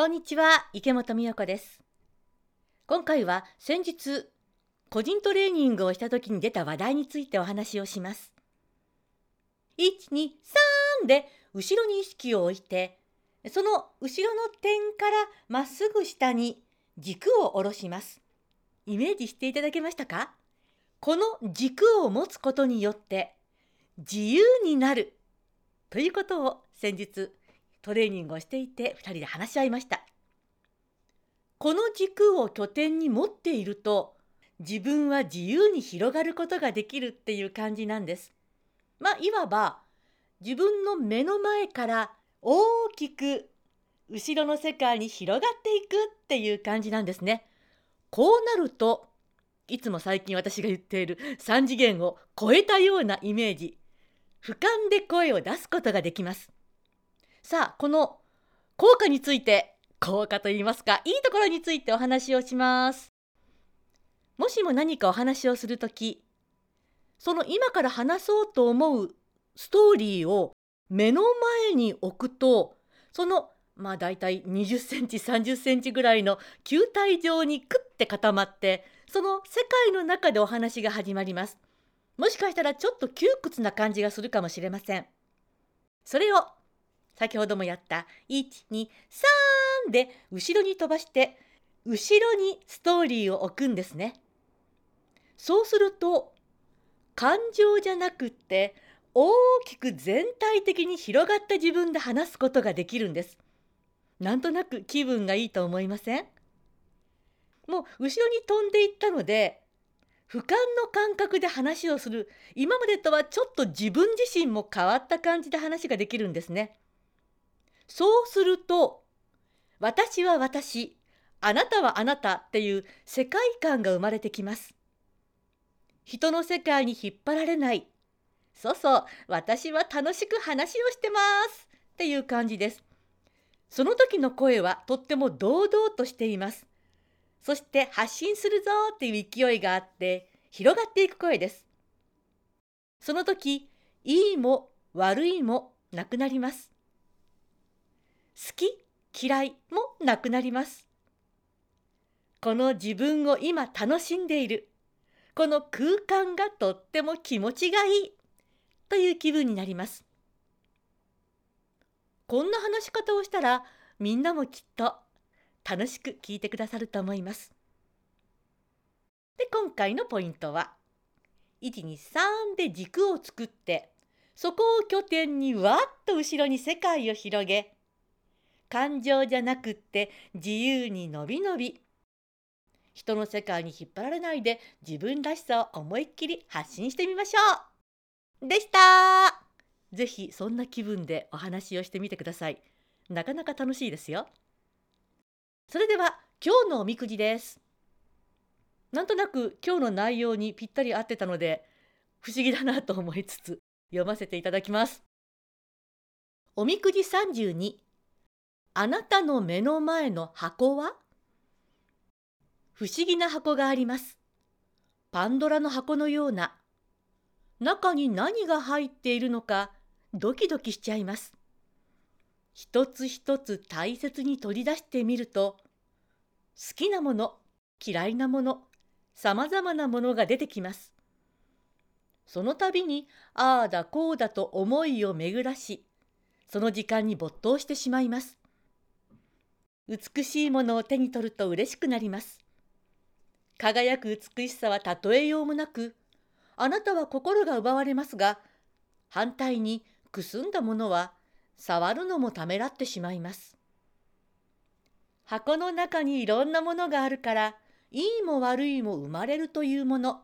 こんにちは池本美代子です。今回は先日個人トレーニングをした時に出た話題についてお話をします。123で後ろに意識を置いてその後ろの点からまっすぐ下に軸を下ろします。イメージしていただけましたか？この軸を持つことによって自由になる。ということを先日トレーニングをしていて2人で話し合いました。この軸を拠点に持っていると自分は自由に広がることができるっていう感じなんです。まあいわば自分の目の前から大きく後ろの世界に広がっていくっていう感じなんですね。こうなるといつも最近私が言っている3次元を超えたようなイメージ。俯瞰で声を出すことができます。さあこの効果について効果と言いますかいいところについてお話をします。もしも何かお話をする時その今から話そうと思うストーリーを目の前に置くとそのまあだいたい20センチ30センチぐらいの球体状にクッて固まってその世界の中でお話が始まります。もしかしたらちょっと窮屈な感じがするかもしれません。それを先ほどもやった123で後ろに飛ばして後ろにストーリーを置くんですね。そうすると感情じゃなくって大きく全体的に広がった自分で話すことができるんです。なんとなく気分がいいと思いません？もう後ろに飛んでいったので俯瞰の感覚で話をする今までとはちょっと自分自身も変わった感じで話ができるんですね。そうすると私は私あなたはあなたっていう世界観が生まれてきます。人の世界に引っ張られない。そうそう私は楽しく話をしてます。っていう感じです。その時の声はとっても堂々としています。そして発信するぞっていう勢いがあって広がっていく声です。その時いいも悪いもなくなります。き嫌いもなくなります。この自分を今楽しんでいる。この空間がとっても気持ちがいい。という気分になります。こんな話し方をしたらみんなもきっと楽しく聞いてくださると思います。で今回のポイントは123で軸を作ってそこを拠点にわっと後ろに世界を広げ感情じゃなくって自由にのびのび。人の世界に引っ張られないで自分らしさを思いっきり発信してみましょう。でした。ぜひそんな気分でお話をしてみてください。なかなか楽しいですよ。それでは今日のおみくじです。なんとなく今日の内容にぴったり合ってたので不思議だなと思いつつ読ませていただきます。おみくじ32あなたの目の前の箱は？不思議な箱があります。パンドラの箱のような。中に何が入っているのかドキドキしちゃいます。一つ一つ大切に取り出してみると好きなもの嫌いなものさまざまなものが出てきます。その度にああだこうだと思いを巡らしその時間に没頭してしまいます。美しいものを手に取ると嬉しくなります。輝く美しさは例えようもなく、あなたは心が奪われますが、反対にくすんだものは触るのもためらってしまいます。箱の中にいろんなものがあるから、いいも悪いも生まれるというもの。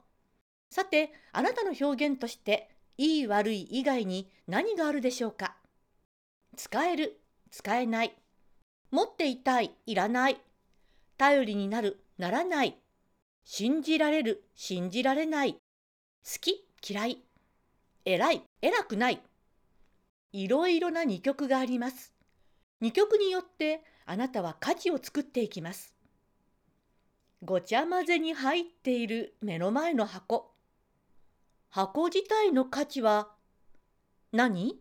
さて、あなたの表現として、いい悪い以外に何があるでしょうか？使える、使えない。持っていたい、いらない。頼りになる、ならない。信じられる、信じられない。好き、嫌い。偉い、偉くない。いろいろな二極があります。二極によってあなたは価値を作っていきます。ごちゃ混ぜに入っている目の前の箱。箱自体の価値は何？